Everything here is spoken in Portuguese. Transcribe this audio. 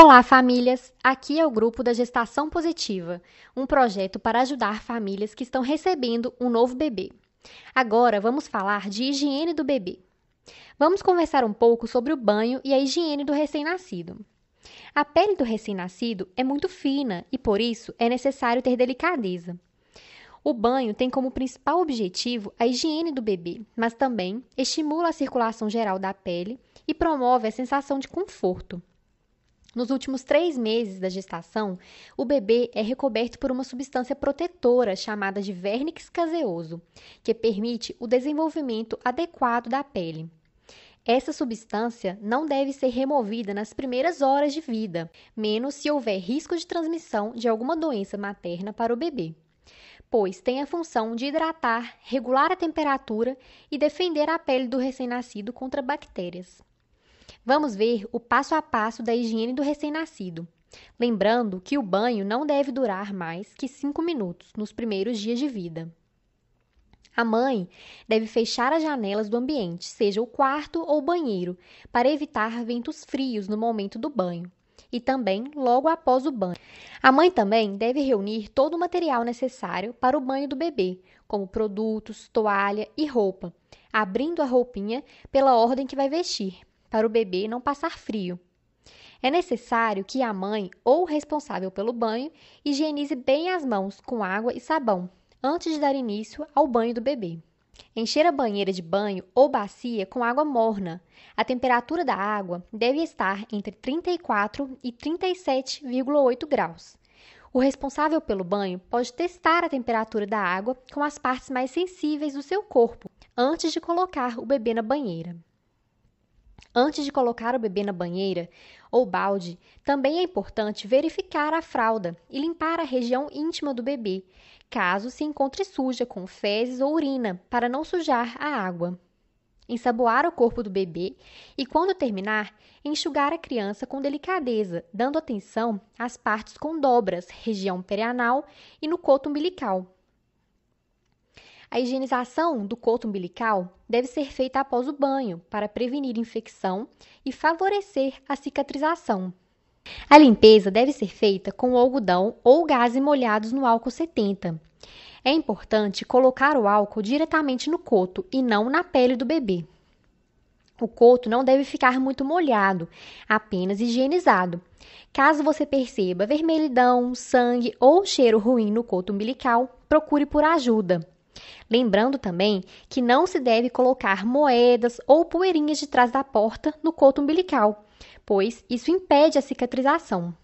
Olá, famílias! Aqui é o grupo da Gestação Positiva, um projeto para ajudar famílias que estão recebendo um novo bebê. Agora vamos falar de higiene do bebê. Vamos conversar um pouco sobre o banho e a higiene do recém-nascido. A pele do recém-nascido é muito fina e, por isso, é necessário ter delicadeza. O banho tem como principal objetivo a higiene do bebê, mas também estimula a circulação geral da pele e promove a sensação de conforto. Nos últimos três meses da gestação, o bebê é recoberto por uma substância protetora chamada de vernix caseoso, que permite o desenvolvimento adequado da pele. Essa substância não deve ser removida nas primeiras horas de vida, menos se houver risco de transmissão de alguma doença materna para o bebê, pois tem a função de hidratar, regular a temperatura e defender a pele do recém-nascido contra bactérias. Vamos ver o passo a passo da higiene do recém-nascido. Lembrando que o banho não deve durar mais que 5 minutos nos primeiros dias de vida. A mãe deve fechar as janelas do ambiente, seja o quarto ou o banheiro, para evitar ventos frios no momento do banho e também logo após o banho. A mãe também deve reunir todo o material necessário para o banho do bebê, como produtos, toalha e roupa, abrindo a roupinha pela ordem que vai vestir, para o bebê não passar frio. É necessário que a mãe ou o responsável pelo banho higienize bem as mãos com água e sabão antes de dar início ao banho do bebê. Encher a banheira de banho ou bacia com água morna. A temperatura da água deve estar entre 34 e 37,8 graus. O responsável pelo banho pode testar a temperatura da água com as partes mais sensíveis do seu corpo antes de colocar o bebê na banheira. Antes de colocar o bebê na banheira ou balde, também é importante verificar a fralda e limpar a região íntima do bebê, caso se encontre suja com fezes ou urina, para não sujar a água. Ensaboar o corpo do bebê e, quando terminar, enxugar a criança com delicadeza, dando atenção às partes com dobras, região perianal e no coto umbilical, a higienização do coto umbilical deve ser feita após o banho para prevenir infecção e favorecer a cicatrização. A limpeza deve ser feita com algodão ou gases molhados no álcool 70. É importante colocar o álcool diretamente no coto e não na pele do bebê. O coto não deve ficar muito molhado, apenas higienizado. Caso você perceba vermelhidão, sangue ou cheiro ruim no coto umbilical, procure por ajuda. Lembrando também que não se deve colocar moedas ou poeirinhas de trás da porta no coto umbilical, pois isso impede a cicatrização.